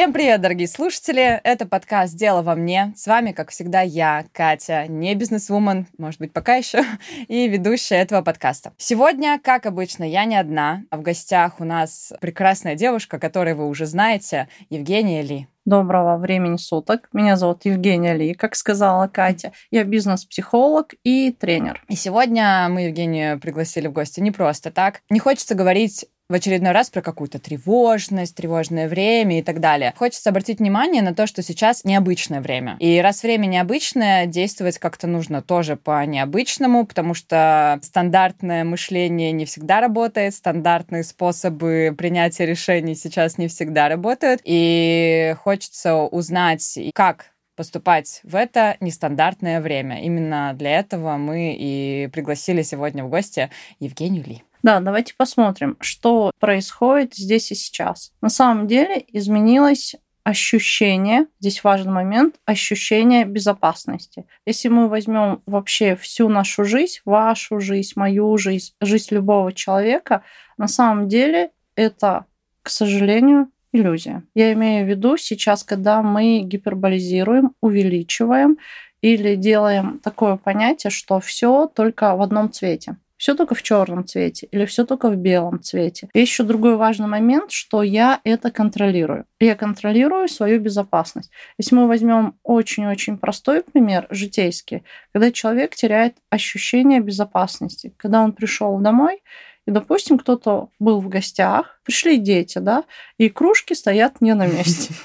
Всем привет, дорогие слушатели! Это подкаст «Дело во мне». С вами, как всегда, я, Катя, не бизнесвумен, может быть, пока еще, и ведущая этого подкаста. Сегодня, как обычно, я не одна, а в гостях у нас прекрасная девушка, которую вы уже знаете, Евгения Ли. Доброго времени суток. Меня зовут Евгения Ли, как сказала Катя. Я бизнес-психолог и тренер. И сегодня мы Евгению пригласили в гости не просто так. Не хочется говорить в очередной раз про какую-то тревожность, тревожное время и так далее. Хочется обратить внимание на то, что сейчас необычное время. И раз время необычное, действовать как-то нужно тоже по необычному, потому что стандартное мышление не всегда работает, стандартные способы принятия решений сейчас не всегда работают. И хочется узнать, как поступать в это нестандартное время. Именно для этого мы и пригласили сегодня в гости Евгению Ли. Да, давайте посмотрим, что происходит здесь и сейчас. На самом деле изменилось ощущение, здесь важный момент, ощущение безопасности. Если мы возьмем вообще всю нашу жизнь, вашу жизнь, мою жизнь, жизнь любого человека, на самом деле это, к сожалению, иллюзия. Я имею в виду сейчас, когда мы гиперболизируем, увеличиваем или делаем такое понятие, что все только в одном цвете все только в черном цвете или все только в белом цвете. И еще другой важный момент, что я это контролирую. Я контролирую свою безопасность. Если мы возьмем очень-очень простой пример, житейский, когда человек теряет ощущение безопасности, когда он пришел домой, и, допустим, кто-то был в гостях, пришли дети, да, и кружки стоят не на месте.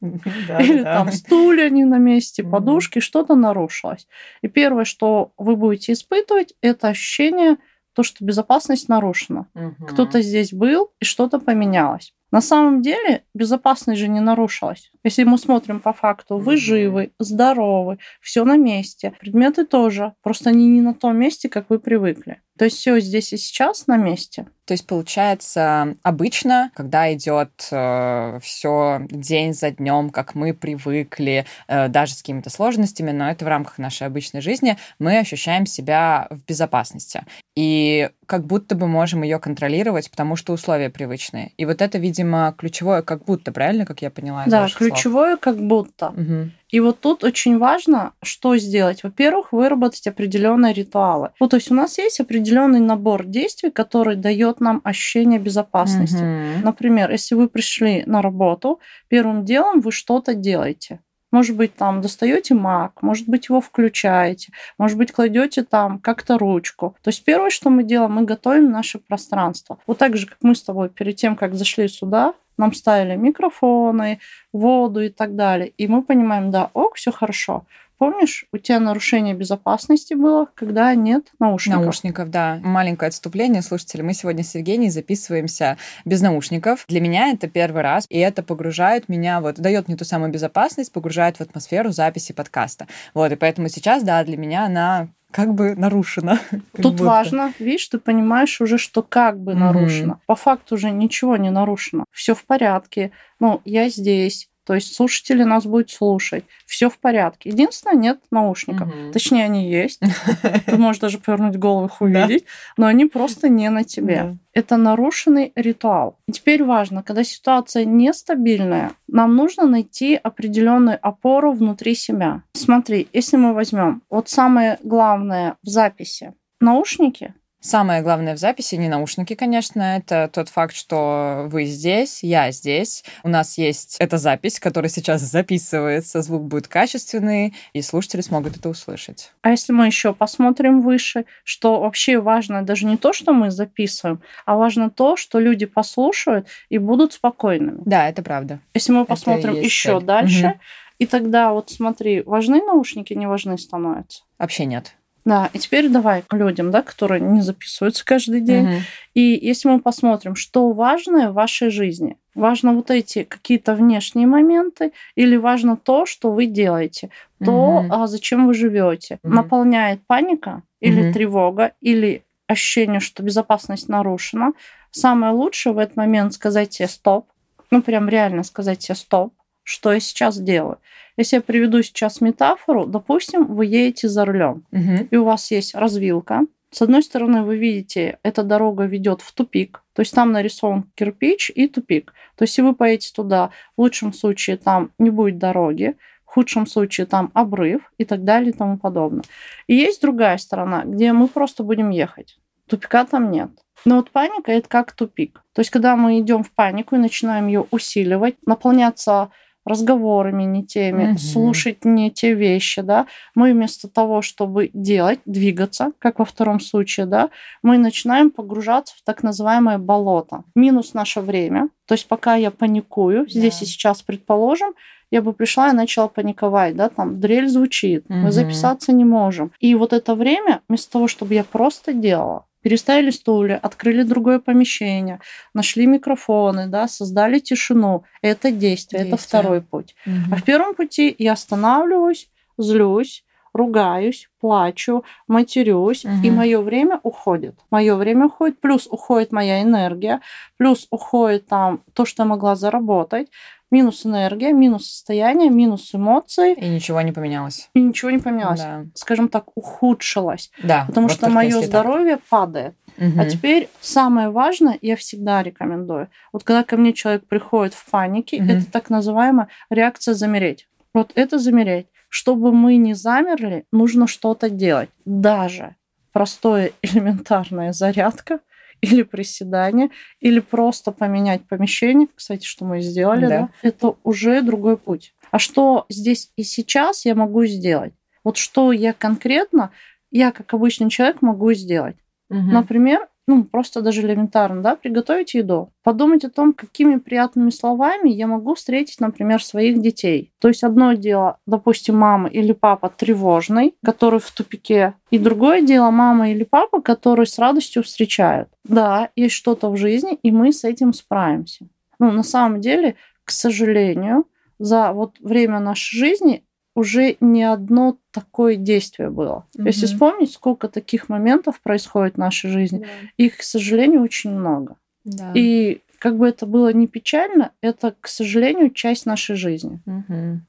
Или там стулья не на месте, подушки, что-то нарушилось. И первое, что вы будете испытывать, это ощущение, то, что безопасность нарушена. Кто-то здесь был, и что-то поменялось. На самом деле безопасность же не нарушилась. Если мы смотрим по факту, вы живы, здоровы, все на месте. Предметы тоже, просто они не на том месте, как вы привыкли. То есть все здесь и сейчас на месте. То есть получается обычно, когда идет э, все день за днем, как мы привыкли, э, даже с какими-то сложностями, но это в рамках нашей обычной жизни, мы ощущаем себя в безопасности. И как будто бы можем ее контролировать, потому что условия привычные. И вот это, видимо, ключевое, как будто, правильно, как я поняла? Да, ключевое, слов? как будто. Угу. И вот тут очень важно, что сделать. Во-первых, выработать определенные ритуалы. Вот, то есть у нас есть определенный набор действий, который дает нам ощущение безопасности. Угу. Например, если вы пришли на работу, первым делом вы что-то делаете. Может быть, там достаете маг, может быть, его включаете, может быть, кладете там как-то ручку. То есть первое, что мы делаем, мы готовим наше пространство. Вот так же, как мы с тобой перед тем, как зашли сюда, нам ставили микрофоны, воду и так далее. И мы понимаем, да, ок, все хорошо. Помнишь, у тебя нарушение безопасности было, когда нет наушников? Наушников, да. Маленькое отступление, слушатели. Мы сегодня с Евгенией записываемся без наушников. Для меня это первый раз, и это погружает меня, вот, дает мне ту самую безопасность, погружает в атмосферу записи подкаста. Вот, и поэтому сейчас, да, для меня она как бы нарушено. Тут будто. важно, видишь, ты понимаешь уже, что как бы mm-hmm. нарушено. По факту уже ничего не нарушено. Все в порядке. Ну, я здесь, то есть слушатели нас будут слушать. Все в порядке. Единственное, нет наушников. Угу. Точнее, они есть. Ты можешь даже повернуть голову их увидеть, но они просто не на тебе. Это нарушенный ритуал. И теперь важно, когда ситуация нестабильная, нам нужно найти определенную опору внутри себя. Смотри, если мы возьмем вот самое главное в записи наушники, Самое главное в записи не наушники, конечно, это тот факт, что вы здесь, я здесь. У нас есть эта запись, которая сейчас записывается, звук будет качественный, и слушатели смогут это услышать. А если мы еще посмотрим выше, что вообще важно даже не то, что мы записываем, а важно то, что люди послушают и будут спокойными. Да, это правда. Если мы посмотрим еще цель. дальше, угу. и тогда вот смотри, важны наушники, не важны становятся? Вообще нет. Да, и теперь давай к людям, да, которые не записываются каждый день. Угу. И если мы посмотрим, что важное в вашей жизни, важно вот эти какие-то внешние моменты или важно то, что вы делаете, то, угу. а, зачем вы живете. Угу. Наполняет паника или угу. тревога или ощущение, что безопасность нарушена. Самое лучшее в этот момент сказать себе стоп, ну прям реально сказать себе стоп, что я сейчас делаю. Если я приведу сейчас метафору, допустим, вы едете за рулем, угу. и у вас есть развилка. С одной стороны, вы видите, эта дорога ведет в тупик, То есть там нарисован кирпич и тупик. То есть если вы поедете туда, в лучшем случае там не будет дороги, в худшем случае там обрыв и так далее и тому подобное. И есть другая сторона, где мы просто будем ехать. Тупика там нет. Но вот паника это как тупик. То есть, когда мы идем в панику и начинаем ее усиливать, наполняться разговорами не теми, угу. слушать не те вещи, да, мы вместо того, чтобы делать, двигаться, как во втором случае, да, мы начинаем погружаться в так называемое болото. Минус наше время, то есть пока я паникую, да. здесь и сейчас, предположим, я бы пришла и начала паниковать, да, там дрель звучит, угу. мы записаться не можем. И вот это время, вместо того, чтобы я просто делала, переставили стулья, открыли другое помещение, нашли микрофоны, да, создали тишину. Это действие, действие. это второй путь. Угу. А в первом пути я останавливаюсь, злюсь, ругаюсь, плачу, матерюсь, угу. и мое время уходит. Мое время уходит, плюс уходит моя энергия, плюс уходит там то, что я могла заработать, минус энергия, минус состояние, минус эмоции. И ничего не поменялось. И ничего не поменялось. Да. Скажем так, ухудшилось. Да. Потому вот что мое здоровье так. падает. Угу. А теперь самое важное, я всегда рекомендую. Вот когда ко мне человек приходит в панике, угу. это так называемая реакция замереть. Вот это замереть. Чтобы мы не замерли, нужно что-то делать. Даже простое элементарная зарядка – или приседания, или просто поменять помещение, кстати, что мы сделали, да. да, это уже другой путь. А что здесь и сейчас я могу сделать? Вот что я конкретно, я как обычный человек могу сделать. Угу. Например, ну, просто даже элементарно, да, приготовить еду. Подумать о том, какими приятными словами я могу встретить, например, своих детей. То есть одно дело, допустим, мама или папа тревожный, который в тупике, и другое дело мама или папа, которые с радостью встречают. Да, есть что-то в жизни, и мы с этим справимся. Ну, на самом деле, к сожалению, за вот время нашей жизни уже не одно такое действие было. Угу. Если вспомнить, сколько таких моментов происходит в нашей жизни, да. их, к сожалению, очень много. Да. И как бы это было не печально, это, к сожалению, часть нашей жизни. Угу.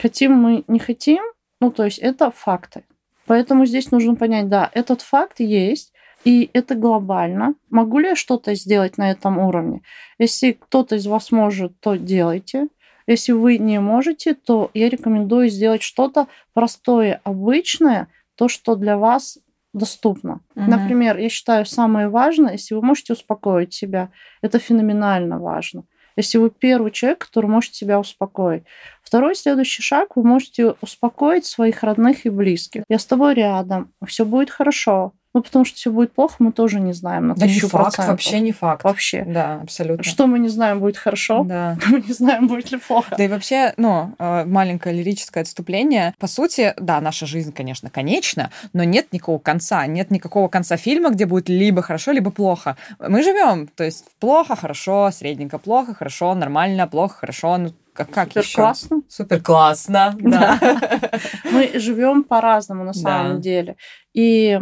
Хотим мы, не хотим, ну, то есть это факты. Поэтому здесь нужно понять, да, этот факт есть, и это глобально. Могу ли я что-то сделать на этом уровне? Если кто-то из вас может, то делайте. Если вы не можете, то я рекомендую сделать что-то простое, обычное, то, что для вас доступно. Угу. Например, я считаю, самое важное, если вы можете успокоить себя, это феноменально важно. Если вы первый человек, который может себя успокоить. Второй следующий шаг, вы можете успокоить своих родных и близких. Я с тобой рядом, все будет хорошо. Ну, потому что все будет плохо, мы тоже не знаем на да не факт, вообще не факт. Вообще. Да, абсолютно. Что мы не знаем, будет хорошо, да. мы не знаем, будет ли плохо. Да и вообще, ну, э, маленькое лирическое отступление. По сути, да, наша жизнь, конечно, конечна, но нет никакого конца. Нет никакого конца фильма, где будет либо хорошо, либо плохо. Мы живем, то есть плохо, хорошо, средненько, плохо, хорошо, нормально, плохо, хорошо, ну, как, как Супер еще? классно. Супер классно, да. Мы живем по-разному на самом деле. И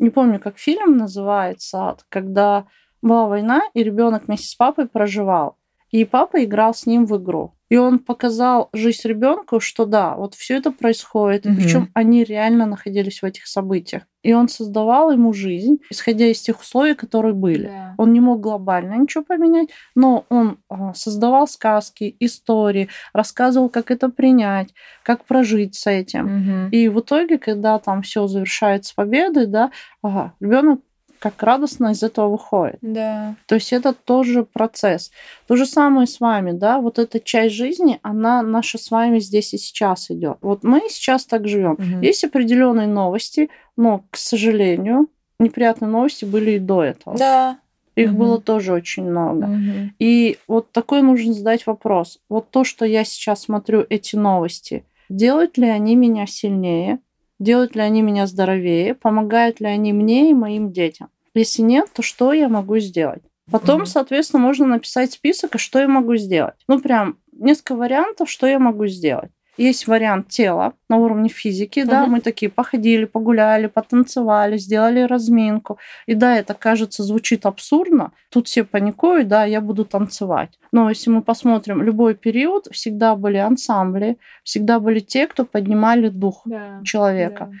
не помню, как фильм называется, когда была война, и ребенок вместе с папой проживал. И папа играл с ним в игру. И он показал жизнь ребенку, что да, вот все это происходит. Mm-hmm. Причем они реально находились в этих событиях. И он создавал ему жизнь, исходя из тех условий, которые были. Yeah. Он не мог глобально ничего поменять, но он а, создавал сказки, истории, рассказывал, как это принять, как прожить с этим. Mm-hmm. И в итоге, когда там все завершается победой, да, ага, ребенок как радостно из этого выходит. Да. То есть это тоже процесс. То же самое с вами, да, вот эта часть жизни, она наша с вами здесь и сейчас идет. Вот мы сейчас так живем. Угу. Есть определенные новости, но, к сожалению, неприятные новости были и до этого. Да. Их угу. было тоже очень много. Угу. И вот такой нужно задать вопрос. Вот то, что я сейчас смотрю, эти новости, делают ли они меня сильнее? Делают ли они меня здоровее? Помогают ли они мне и моим детям? Если нет, то что я могу сделать? Потом, mm-hmm. соответственно, можно написать список, что я могу сделать. Ну, прям несколько вариантов, что я могу сделать. Есть вариант тела на уровне физики, uh-huh. да, мы такие походили, погуляли, потанцевали, сделали разминку. И да, это кажется, звучит абсурдно. Тут все паникуют, да, я буду танцевать. Но если мы посмотрим любой период, всегда были ансамбли, всегда были те, кто поднимали дух да, человека. Да.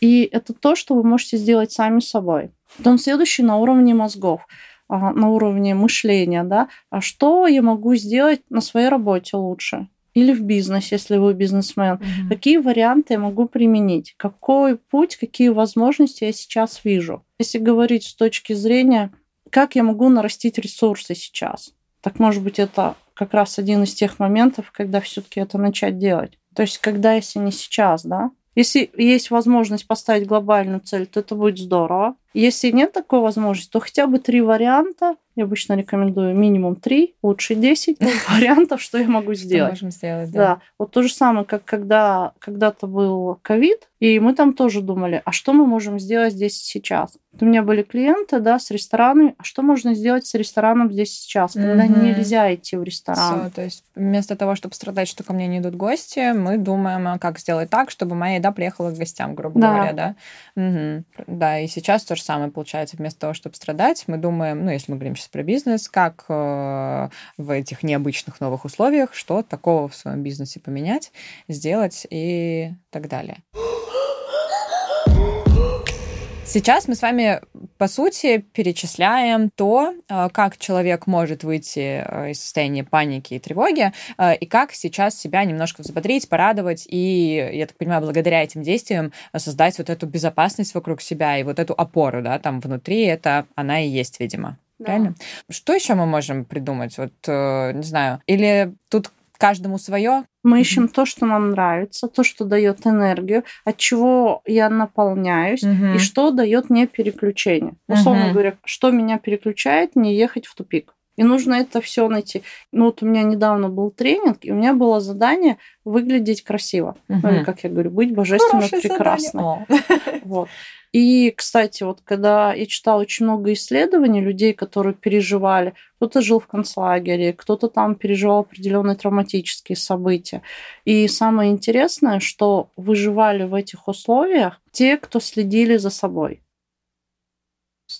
И это то, что вы можете сделать сами собой. Потом следующий на уровне мозгов. а, на уровне мышления, да, а что я могу сделать на своей работе лучше, или в бизнесе, если вы бизнесмен. Mm-hmm. Какие варианты я могу применить? Какой путь, какие возможности я сейчас вижу? Если говорить с точки зрения, как я могу нарастить ресурсы сейчас? Так, может быть, это как раз один из тех моментов, когда все-таки это начать делать. То есть, когда, если не сейчас, да? Если есть возможность поставить глобальную цель, то это будет здорово. Если нет такой возможности, то хотя бы три варианта. Я обычно рекомендую минимум три, лучше десять вариантов, что я могу сделать. можем сделать, да. Да. Вот то же самое, как когда когда-то был ковид, и мы там тоже думали, а что мы можем сделать здесь и сейчас? У меня были клиенты, да, с ресторанами. А что можно сделать с рестораном здесь и сейчас, когда mm-hmm. нельзя идти в ресторан? Все, то есть вместо того, чтобы страдать, что ко мне не идут гости, мы думаем, а как сделать так, чтобы моя еда приехала к гостям, грубо да. говоря, да. Угу. Да, и сейчас тоже самое получается. Вместо того, чтобы страдать, мы думаем, ну, если мы говорим сейчас про бизнес, как э, в этих необычных новых условиях, что такого в своем бизнесе поменять, сделать и так далее. Сейчас мы с вами, по сути, перечисляем то, э, как человек может выйти э, из состояния паники и тревоги, э, и как сейчас себя немножко взбодрить, порадовать, и, я так понимаю, благодаря этим действиям создать вот эту безопасность вокруг себя и вот эту опору, да, там внутри, это она и есть, видимо. Да. Правильно? Что еще мы можем придумать? Вот, не знаю, или тут каждому свое. Мы ищем то, что нам нравится, то, что дает энергию, от чего я наполняюсь и что дает мне переключение. Условно говоря, что меня переключает, не ехать в тупик. И нужно это все найти. Ну вот у меня недавно был тренинг, и у меня было задание выглядеть красиво. Угу. Ну или, как я говорю, быть божественно прекрасной. Вот. И, кстати, вот когда я читала очень много исследований людей, которые переживали, кто-то жил в концлагере, кто-то там переживал определенные травматические события. И самое интересное, что выживали в этих условиях те, кто следили за собой.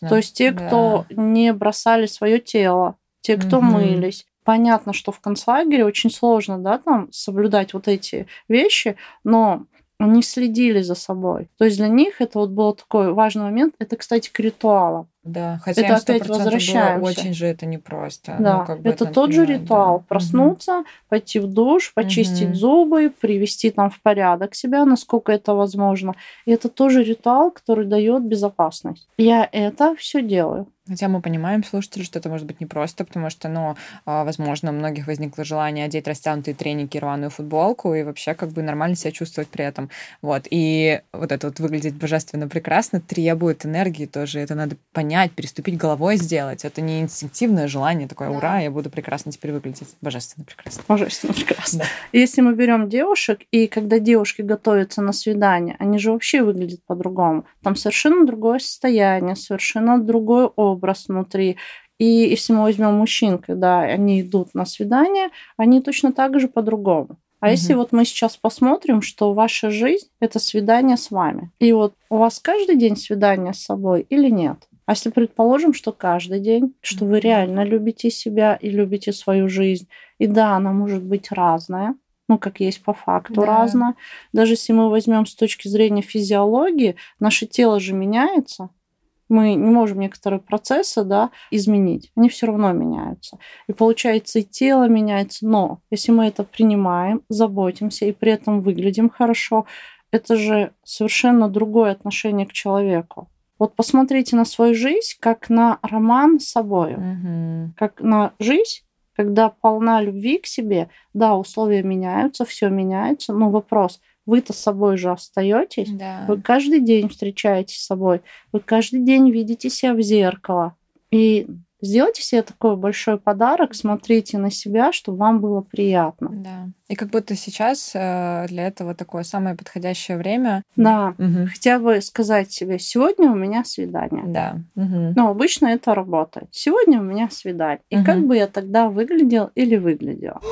Да, То есть те, да. кто не бросали свое тело, те, кто угу. мылись. Понятно, что в концлагере очень сложно, да, там соблюдать вот эти вещи, но они следили за собой. То есть для них это вот был такой важный момент. Это, кстати, к ритуалам. Да, хотя это опять возвращаемся. очень же это непросто. Да, ну, как бы это тот же ритуал. Да. Проснуться, угу. пойти в душ, почистить угу. зубы, привести там в порядок себя, насколько это возможно. И это тоже ритуал, который дает безопасность. Я это все делаю. Хотя мы понимаем, слушатели, что это может быть непросто, потому что, ну, а, возможно, у многих возникло желание одеть растянутые треники, рваную футболку и вообще как бы нормально себя чувствовать при этом. Вот. И вот это вот выглядеть божественно прекрасно требует энергии тоже. Это надо понять, переступить головой сделать. Это не инстинктивное желание такое, ура, я буду прекрасно теперь выглядеть. Божественно прекрасно. Божественно прекрасно. Да. Если мы берем девушек, и когда девушки готовятся на свидание, они же вообще выглядят по-другому. Там совершенно другое состояние, совершенно другой образ образ внутри. И если мы возьмем мужчин, когда они идут на свидание, они точно так же по-другому. А угу. если вот мы сейчас посмотрим, что ваша жизнь это свидание с вами, и вот у вас каждый день свидание с собой или нет? А если предположим, что каждый день, что вы реально любите себя и любите свою жизнь, и да, она может быть разная, ну, как есть по факту да. разная. Даже если мы возьмем с точки зрения физиологии, наше тело же меняется, мы не можем некоторые процессы да, изменить, они все равно меняются. И получается, и тело меняется, но если мы это принимаем, заботимся и при этом выглядим хорошо, это же совершенно другое отношение к человеку. Вот посмотрите на свою жизнь как на роман с собой, угу. как на жизнь, когда полна любви к себе. Да, условия меняются, все меняется, но вопрос – вы-то с собой же остаетесь. Да. Вы каждый день встречаетесь с собой. Вы каждый день видите себя в зеркало. И сделайте себе такой большой подарок, смотрите на себя, чтобы вам было приятно. Да. И как будто сейчас э, для этого такое самое подходящее время. Да. Угу. Хотя бы сказать себе, сегодня у меня свидание. Да. Угу. Но обычно это работает. Сегодня у меня свидание. И угу. как бы я тогда выглядел или выглядела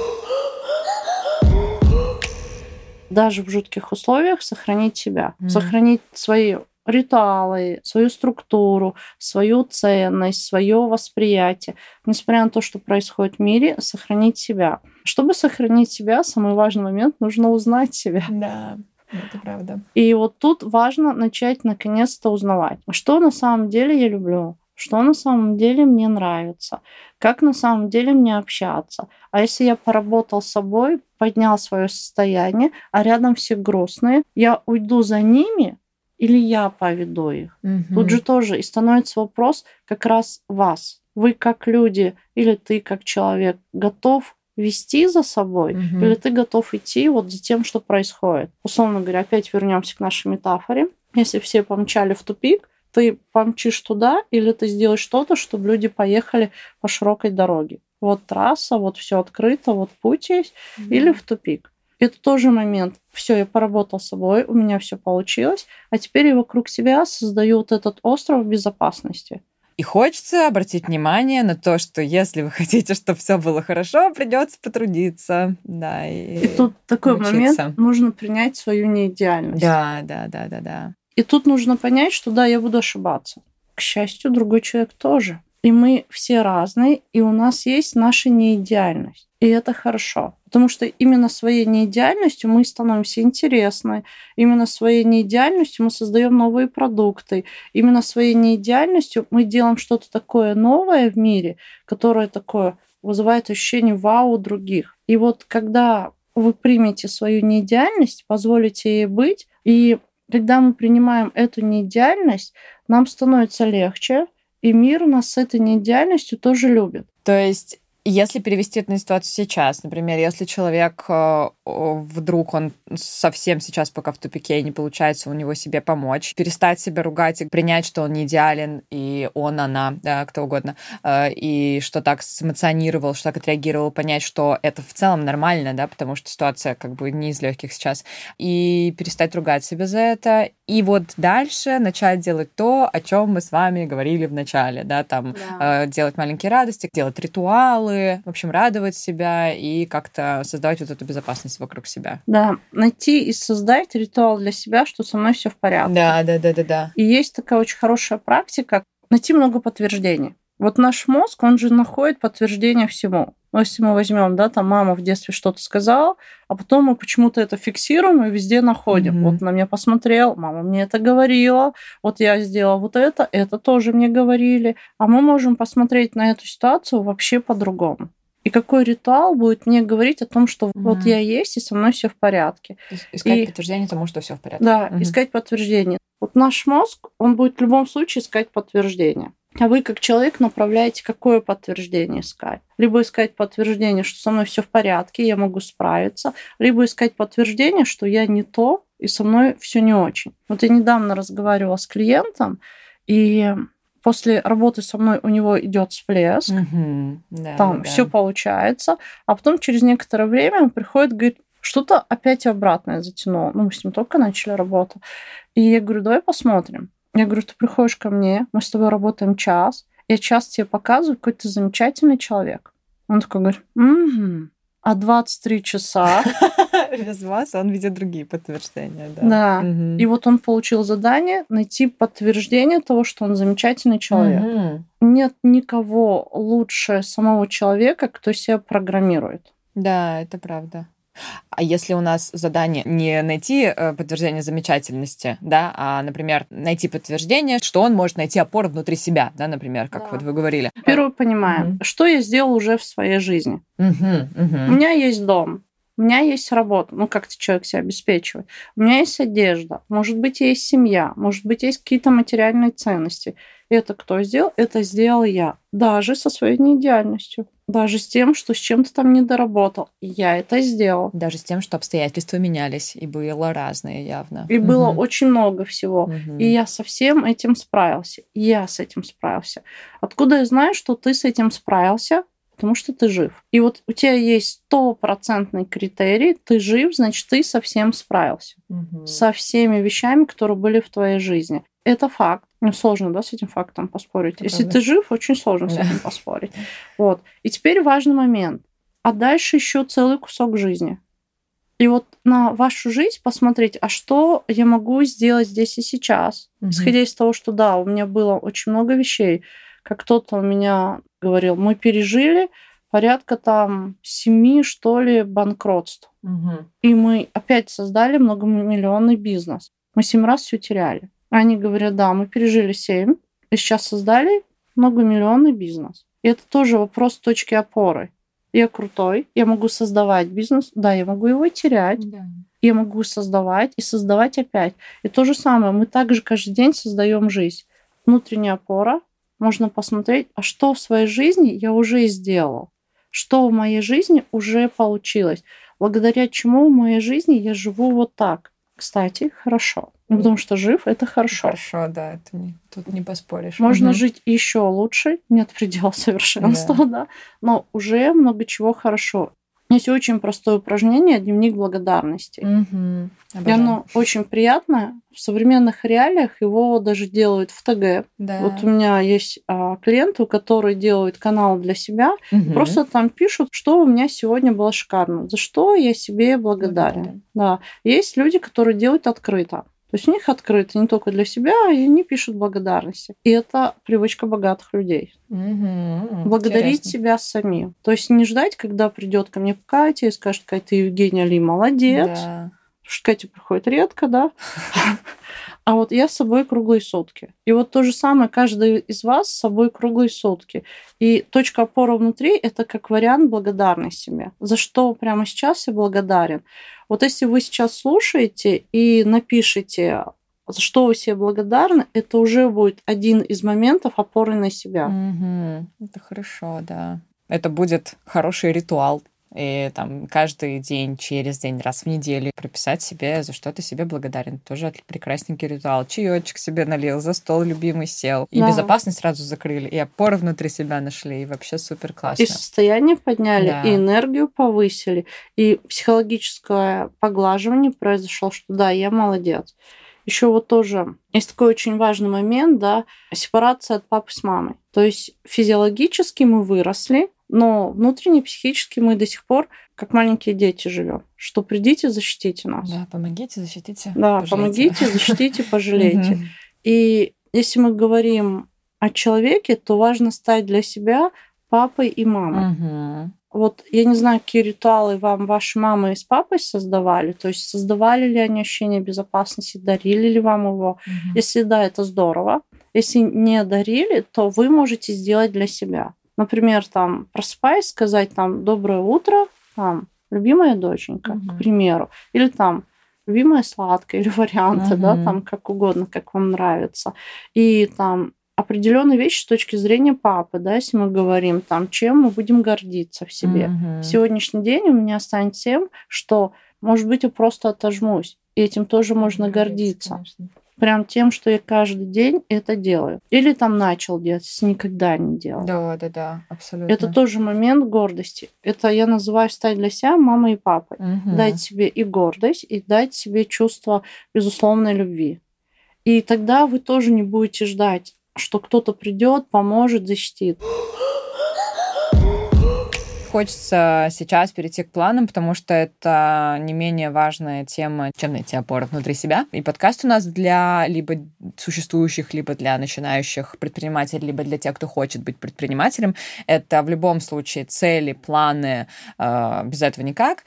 даже в жутких условиях сохранить себя, mm. сохранить свои ритуалы, свою структуру, свою ценность, свое восприятие. Несмотря на то, что происходит в мире, сохранить себя. Чтобы сохранить себя, самый важный момент, нужно узнать себя. Да. Это правда. И вот тут важно начать наконец-то узнавать, что на самом деле я люблю, что на самом деле мне нравится, как на самом деле мне общаться. А если я поработал с собой, поднял свое состояние, а рядом все грустные, я уйду за ними или я поведу их. Мгм. Тут же тоже и становится вопрос как раз вас. Вы как люди или ты как человек готов вести за собой, Мгм. или ты готов идти вот за тем, что происходит. Условно говоря, опять вернемся к нашей метафоре. Если все помчали в тупик, ты помчишь туда, или ты сделаешь что-то, чтобы люди поехали по широкой дороге. Вот трасса, вот все открыто, вот путь есть, или в тупик. Это тоже момент. Все, я поработал с собой, у меня все получилось, а теперь я вокруг себя создаю вот этот остров безопасности. И хочется обратить внимание на то, что если вы хотите, чтобы все было хорошо, придется потрудиться. Да, и, И тут такой научиться. момент, нужно принять свою неидеальность. Да, да, да, да, да. И тут нужно понять, что да, я буду ошибаться. К счастью, другой человек тоже. И мы все разные, и у нас есть наша неидеальность. И это хорошо. Потому что именно своей неидеальностью мы становимся интересны. Именно своей неидеальностью мы создаем новые продукты. Именно своей неидеальностью мы делаем что-то такое новое в мире, которое такое вызывает ощущение вау у других. И вот когда вы примете свою неидеальность, позволите ей быть, и когда мы принимаем эту неидеальность, нам становится легче, и мир нас с этой неидеальностью тоже любит. То есть если перевести это на ситуацию сейчас, например, если человек э, вдруг он совсем сейчас пока в тупике и не получается у него себе помочь, перестать себя ругать и принять, что он не идеален, и он, она, да, кто угодно, э, и что так сэмоционировал, что так отреагировал, понять, что это в целом нормально, да, потому что ситуация как бы не из легких сейчас, и перестать ругать себя за это, и вот дальше начать делать то, о чем мы с вами говорили в начале, да, там э, делать маленькие радости, делать ритуалы, в общем, радовать себя и как-то создавать вот эту безопасность вокруг себя. Да, найти и создать ритуал для себя, что со мной все в порядке. Да, да, да, да, да. И есть такая очень хорошая практика найти много подтверждений. Вот наш мозг, он же находит подтверждение всему. Ну, если мы возьмем, да, там мама в детстве что-то сказала, а потом мы почему-то это фиксируем и везде находим. Мгм. Вот на меня посмотрел, мама мне это говорила, вот я сделала вот это, это тоже мне говорили. А мы можем посмотреть на эту ситуацию вообще по-другому. И какой ритуал будет мне говорить о том, что вот Мгм. я есть, и со мной все в порядке. Искать И- подтверждение тому, что все в порядке. Да, Мгм. искать подтверждение. Вот наш мозг, он будет в любом случае искать подтверждение. А вы, как человек, направляете, какое подтверждение искать. Либо искать подтверждение, что со мной все в порядке, я могу справиться, либо искать подтверждение, что я не то, и со мной все не очень. Вот я недавно разговаривала с клиентом, и после работы со мной у него идет всплеск, Мгм. Да, там да. все получается, а потом через некоторое время он приходит, говорит, что-то опять обратное затянуло. Ну, мы с ним только начали работу. И я говорю, давай посмотрим. Я говорю, ты приходишь ко мне, мы с тобой работаем час, я час тебе показываю, какой ты замечательный человек. Он такой говорит, угу. А 23 часа, Без вас он видит другие подтверждения, да. да. Мгм. И вот он получил задание найти подтверждение того, что он замечательный человек. Мгм. Нет никого лучше самого человека, кто себя программирует. Да, это правда. А если у нас задание не найти э, подтверждение замечательности, да, а, например, найти подтверждение, что он может найти опору внутри себя, да, например, как Да. вот вы говорили. Первое понимаем, Мгм. что я сделал уже в своей жизни. Мгм, У мгм. меня есть дом, у меня есть работа, ну как-то человек себя обеспечивает. У меня есть одежда, может быть, есть семья, может быть, есть какие-то материальные ценности. Это кто сделал? Это сделал я. Даже со своей неидеальностью. Даже с тем, что с чем-то там не доработал. Я это сделал. Даже с тем, что обстоятельства менялись, и было разные явно. И было Мгм. очень много всего. Мгм. И я со всем этим справился. И я с этим справился. Откуда я знаю, что ты с этим справился? Потому что ты жив. И вот у тебя есть стопроцентный критерий, ты жив, значит, ты со всем справился. Мгм. Со всеми вещами, которые были в твоей жизни. Это факт. Ну, сложно, да, с этим фактом поспорить. Это Если правда. ты жив, очень сложно с Да. этим поспорить. Вот. И теперь важный момент. А дальше еще целый кусок жизни. И вот на вашу жизнь посмотреть, а что я могу сделать здесь и сейчас, Мгм. исходя из того, что да, у меня было очень много вещей, как кто-то у меня говорил, мы пережили порядка там семи, что ли, банкротств. Мгм. И мы опять создали многомиллионный бизнес. Мы семь раз все теряли. Они говорят, да, мы пережили семь, и сейчас создали многомиллионный бизнес. И это тоже вопрос точки опоры. Я крутой, я могу создавать бизнес, да, я могу его терять, Да. я могу создавать и создавать опять. И то же самое, мы также каждый день создаем жизнь. Внутренняя опора, можно посмотреть, а что в своей жизни я уже сделал, что в моей жизни уже получилось, благодаря чему в моей жизни я живу вот так. Кстати, хорошо. Ну, потому что жив это хорошо. Хорошо, да, это не, тут не поспоришь. Можно Мгм. жить еще лучше, нет предела совершенства, да. но уже много чего хорошо. Есть очень простое упражнение дневник благодарности. И Обожаю. оно очень приятное. В современных реалиях его даже делают в ТГ. Да. Вот у меня есть а, клиенты, которые делают канал для себя, Мгм. просто там пишут, что у меня сегодня было шикарно, за что я себе благодарен. Благодарен. Да. Есть люди, которые делают открыто. То есть у них открыто не только для себя, и они пишут благодарности. И это привычка богатых людей. Мгм. Благодарить Интересно. себя самим. То есть не ждать, когда придет ко мне Катя и скажет, Катя, ты Евгения Ли молодец. Да. Потому что Катя приходит редко, да. А вот я с собой круглые сутки. И вот то же самое, каждый из вас с собой круглые сутки. И точка опоры внутри – это как вариант благодарность себе. За что прямо сейчас я благодарен. Вот если вы сейчас слушаете и напишите, за что вы себе благодарны, это уже будет один из моментов опоры на себя. Мгм. Это хорошо, да. Это будет хороший ритуал. И там каждый день, через день, раз в неделю прописать себе, за что ты себе благодарен. Тоже прекрасненький ритуал. Чаечек себе налил, за стол любимый сел. И Да. безопасность сразу закрыли, и опоры внутри себя нашли. И вообще супер классно. И состояние подняли, Да. и энергию повысили, и психологическое поглаживание произошло, что да, я молодец. Еще вот тоже есть такой очень важный момент, да, сепарация от папы с мамой. То есть физиологически мы выросли, но внутренне, психически мы до сих пор как маленькие дети живем. Что придите, защитите нас. Да, помогите, защитите. Да, пожалейте. помогите, защитите, пожалейте. И если мы говорим о человеке, то важно стать для себя папой и мамой. Вот я не знаю, какие ритуалы вам ваши мамы с папой создавали. То есть создавали ли они ощущение безопасности, дарили ли вам его. Если да, это здорово. Если не дарили, то вы можете сделать для себя. Например, там просыпаясь, сказать там доброе утро, там любимая доченька, Мгм. к примеру, или там любимая сладкая, или варианты, да, Мгм. там как угодно, как вам нравится. И там определенные вещи с точки зрения папы, да, если мы говорим, там, чем мы будем гордиться в себе. Мгм. Сегодняшний день у меня станет тем, что, может быть, я просто отожмусь. И этим тоже можно гордиться. конечно. Прям тем, что я каждый день это делаю. Или там начал делать, если никогда не делал. Да, да, да, абсолютно. Это тоже момент гордости. Это я называю стать для себя мамой и папой. Мгм. Дать себе и гордость, и дать себе чувство безусловной любви. И тогда вы тоже не будете ждать, что кто-то придет, поможет, защитит. Хочется сейчас перейти к планам, потому что это не менее важная тема, чем найти опоры внутри себя. И подкаст у нас для либо существующих, либо для начинающих предпринимателей, либо для тех, кто хочет быть предпринимателем. Это в любом случае цели, планы, э, без этого никак.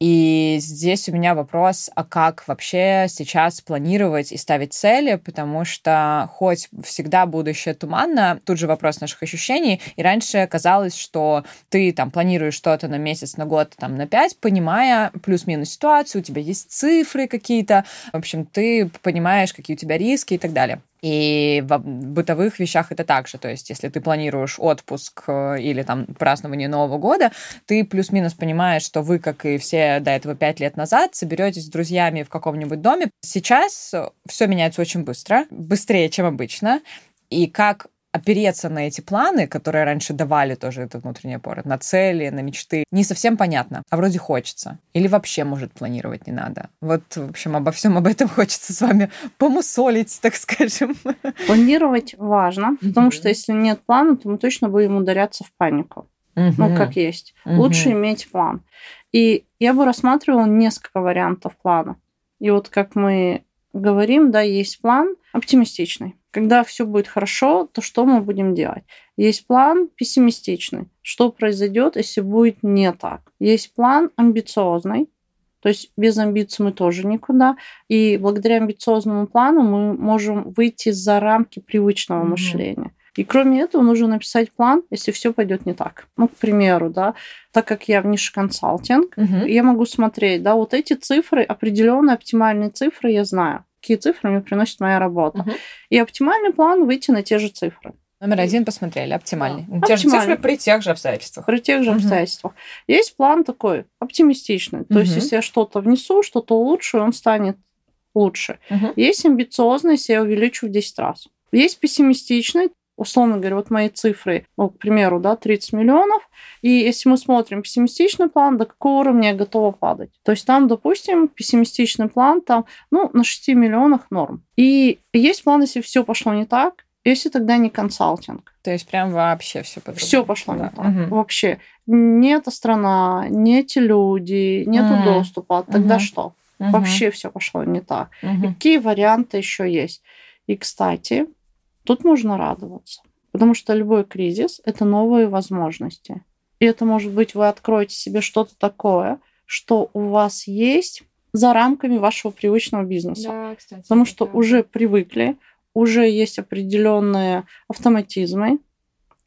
И здесь у меня вопрос, а как вообще сейчас планировать и ставить цели, потому что хоть всегда будущее туманно, тут же вопрос наших ощущений, и раньше казалось, что ты там планируешь что-то на месяц, на год, там на пять, понимая плюс-минус ситуацию, у тебя есть цифры какие-то, в общем, ты понимаешь, какие у тебя риски и так далее. И в бытовых вещах это так же. То есть, если ты планируешь отпуск э, или там празднование Нового года, ты плюс-минус понимаешь, что вы, как и все до этого пять лет назад, соберетесь с друзьями в каком-нибудь доме. Сейчас все меняется очень быстро, быстрее, чем обычно. И как опереться на эти планы, которые раньше давали тоже это внутренний опоры, на цели, на мечты, не совсем понятно, а вроде хочется. Или вообще, может, планировать не надо. Вот, в общем, обо всем об этом хочется с вами помусолить, так скажем. Планировать важно, потому Мгм. что если нет плана, то мы точно будем ударяться в панику. Ну, как есть. Мгм. Лучше иметь план. И я бы рассматривала несколько вариантов плана. И вот как мы говорим, да, есть план оптимистичный. Когда все будет хорошо, то что мы будем делать? Есть план пессимистичный. Что произойдет, если будет не так? Есть план амбициозный. То есть без амбиций мы тоже никуда. И благодаря амбициозному плану мы можем выйти за рамки привычного Мгм. мышления. И кроме этого нужно написать план, если все пойдет не так. Ну, к примеру, да, так как я в нише консалтинг, угу. я могу смотреть, да, вот эти цифры, определенные оптимальные цифры я знаю, какие цифры мне приносит моя работа. Угу. И оптимальный план выйти на те же цифры. Номер один посмотрели, оптимальный. Да. Те же цифры при тех же обстоятельствах. При тех же угу. обстоятельствах. Есть план такой оптимистичный. То угу. есть, если я что-то внесу, что-то улучшу, он станет лучше. Угу. Есть амбициозный, если я увеличу в 10 раз. Есть пессимистичный, условно говоря, вот мои цифры, ну, к примеру, да, 30 миллионов, и если мы смотрим пессимистичный план, до какого уровня я готова падать? То есть там, допустим, пессимистичный план там, ну, на 6 миллионах норм. И есть план, если все пошло не так, если тогда не консалтинг. То есть прям вообще все по Все пошло да. не так. Угу. Вообще. Нет страна, не эти люди, нету угу. доступа. Тогда угу. что? Угу. Вообще все пошло не так. Угу. какие варианты еще есть? И, кстати, тут можно радоваться. Потому что любой кризис – это новые возможности. И это может быть, вы откроете себе что-то такое, что у вас есть за рамками вашего привычного бизнеса. Да, кстати. Потому что да. уже привыкли, уже есть определенные автоматизмы,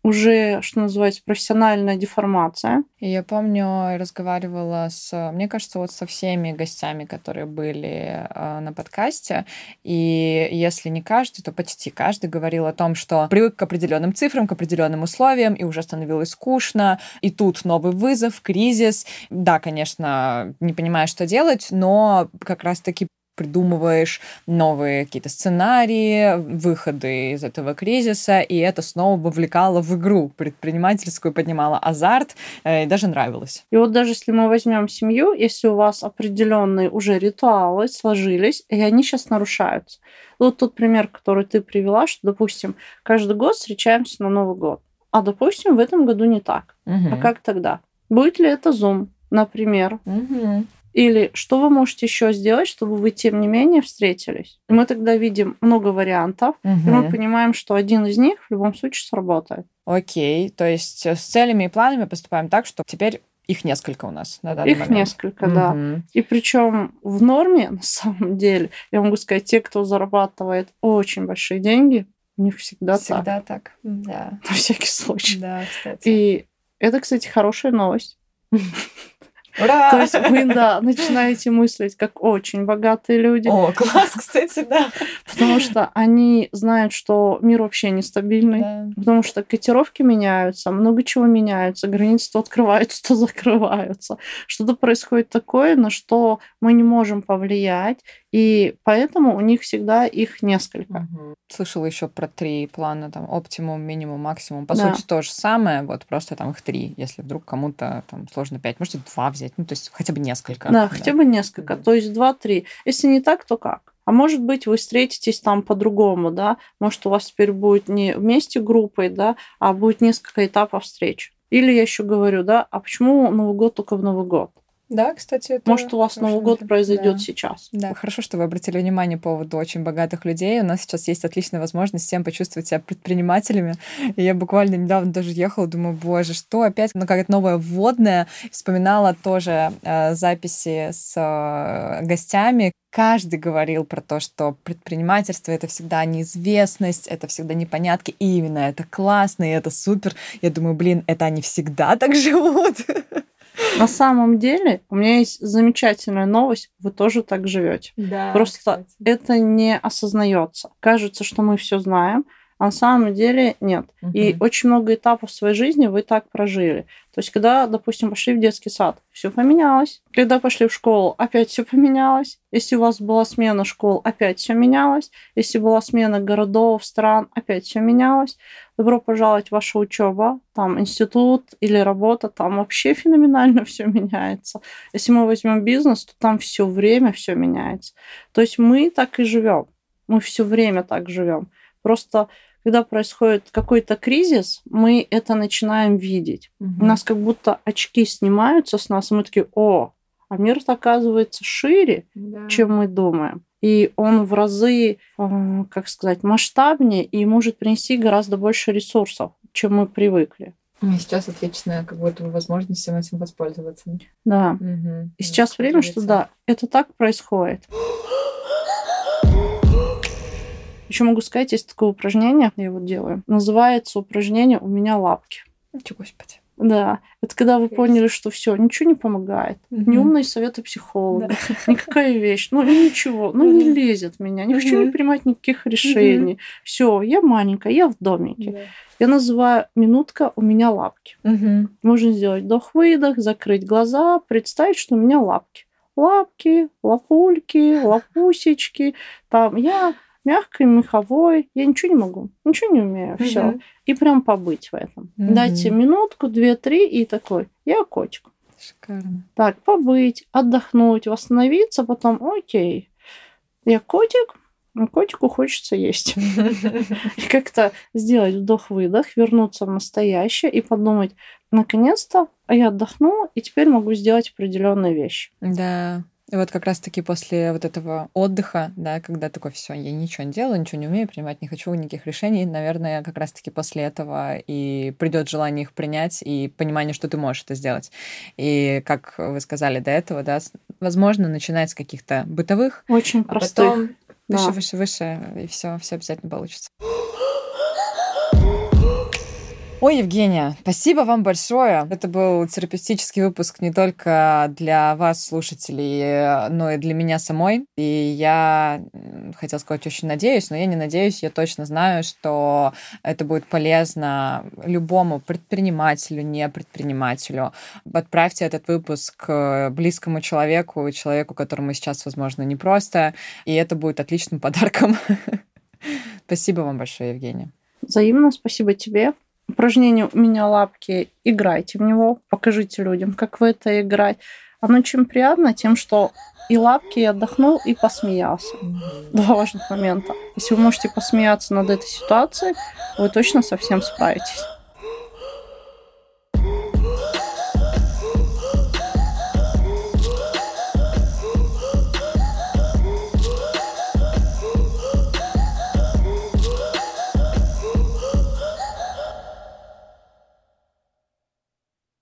уже, что называется, профессиональная деформация. И я помню, разговаривала с, мне кажется, вот со всеми гостями, которые были э, на подкасте, и если не каждый, то почти каждый говорил о том, что привык к определенным цифрам, к определенным условиям, и уже становилось скучно, и тут новый вызов, кризис. Да, конечно, не понимаю, что делать, но как раз-таки придумываешь новые какие-то сценарии, выходы из этого кризиса, и это снова вовлекало в игру предпринимательскую, поднимало азарт, э, и даже нравилось. И вот даже если мы возьмем семью, если у вас определенные уже ритуалы сложились, и они сейчас нарушаются. Вот тот пример, который ты привела, что, допустим, каждый год встречаемся на Новый год, а, допустим, в этом году не так. Угу. А как тогда? Будет ли это Zoom, например? Угу. Или что вы можете еще сделать, чтобы вы, тем не менее, встретились? И мы тогда видим много вариантов, угу. и мы понимаем, что один из них в любом случае сработает. Окей, то есть с целями и планами поступаем так, что теперь их несколько у нас на данный Их момент. несколько, угу. да. И причем в норме, на самом деле, я могу сказать, те, кто зарабатывает очень большие деньги, у них всегда, всегда так. Всегда так, да. На всякий случай. Да, кстати. И это, кстати, хорошая новость. Ура! То есть вы, да, начинаете мыслить как очень богатые люди. О, класс, кстати, да. Потому что они знают, что мир вообще нестабильный. Да. Потому что котировки меняются, много чего меняется, границы то открываются, то закрываются. Что-то происходит такое, на что мы не можем повлиять. И поэтому у них всегда их несколько. Угу. Слышала еще про три плана, там, оптимум, минимум, максимум. По да. сути, то же самое, вот просто там их три. Если вдруг кому-то там сложно пять, можете два взять, ну, то есть хотя бы несколько. Да, да. хотя бы несколько, то есть два-три. Если не так, то как? А может быть, вы встретитесь там по-другому, да? Может, у вас теперь будет не вместе группой, да, а будет несколько этапов встреч. Или я еще говорю, да, а почему Новый год только в Новый год? Да, кстати, это Может, у вас Новый год произойдет да. сейчас. Да, хорошо, что вы обратили внимание по поводу очень богатых людей. У нас сейчас есть отличная возможность всем почувствовать себя предпринимателями. И я буквально недавно даже ехала, думаю, боже, что опять, ну, как то новое вводное. Вспоминала тоже э, записи с э, гостями. Каждый говорил про то, что предпринимательство — это всегда неизвестность, это всегда непонятки, и именно это классно, и это супер. Я думаю, блин, это они всегда так живут. На самом деле, у меня есть замечательная новость, вы тоже так живете. Да, Просто кстати. это не осознается. Кажется, что мы все знаем, а на самом деле нет. Угу. И очень много этапов своей жизни вы так прожили. То есть, когда, допустим, пошли в детский сад, все поменялось. Когда пошли в школу, опять все поменялось. Если у вас была смена школ, опять все менялось. Если была смена городов, стран, опять все менялось. Добро пожаловать в вашу учебу. Там институт или работа, там вообще феноменально все меняется. Если мы возьмем бизнес, то там все время все меняется. То есть мы так и живем. Мы все время так живем. Просто когда происходит какой-то кризис, мы это начинаем видеть. Угу. У нас как будто очки снимаются с нас, и мы такие, о, а мир оказывается шире, да. чем мы думаем. И он в разы, э, как сказать, масштабнее и может принести гораздо больше ресурсов, чем мы привыкли. И сейчас отличная как будто возможность всем этим воспользоваться. Да. Угу. И сейчас время, что да, это так происходит. Еще могу сказать, есть такое упражнение, я его делаю. Называется упражнение «У меня лапки». Ничего, господи. Да, это когда вы поняли, что все, ничего не помогает. Мгм. Ни умные советы психолога, никакая вещь, ну ничего, ну не Мгм. лезет в меня, ни в чем не принимать никаких решений. Все, я маленькая, я в домике. Я называю минутка у меня лапки. Можно сделать вдох-выдох, закрыть глаза, представить, что у меня лапки. Лапки, лапульки, лапусечки. Там я мягкой, меховой. Я ничего не могу, ничего не умею. Все. Мгм. И прям побыть в этом. Мгм. Дайте минутку, две, три и такой. Я котик. Шикарно. Так, побыть, отдохнуть, восстановиться, потом окей. Я котик, котику хочется есть. И как-то сделать вдох-выдох, вернуться в настоящее и подумать, наконец-то я отдохнула, и теперь могу сделать определенные вещи. Да. И вот как раз-таки после вот этого отдыха, да, когда такой, все, я ничего не делаю, ничего не умею принимать, не хочу никаких решений, наверное, как раз-таки после этого и придет желание их принять и понимание, что ты можешь это сделать. И как вы сказали до этого, да, возможно, начинать с каких-то бытовых, Очень а простых. потом выше, Да. выше, выше, и все, все обязательно получится. Ой, Евгения, спасибо вам большое. Это был терапевтический выпуск не только для вас, слушателей, но и для меня самой. И я хотела сказать, очень надеюсь, но я не надеюсь, я точно знаю, что это будет полезно любому предпринимателю, не предпринимателю. Отправьте этот выпуск э, близкому человеку, человеку, которому сейчас, возможно, непросто, и это будет отличным подарком. Спасибо вам большое, Евгения. Взаимно спасибо тебе. Упражнение «У меня лапки». Играйте в него, покажите людям, как в это играть. Оно очень приятно тем, что и лапки, и отдохнул, и посмеялся. Два важных момента. Если вы можете посмеяться над этой ситуацией, вы точно совсем справитесь.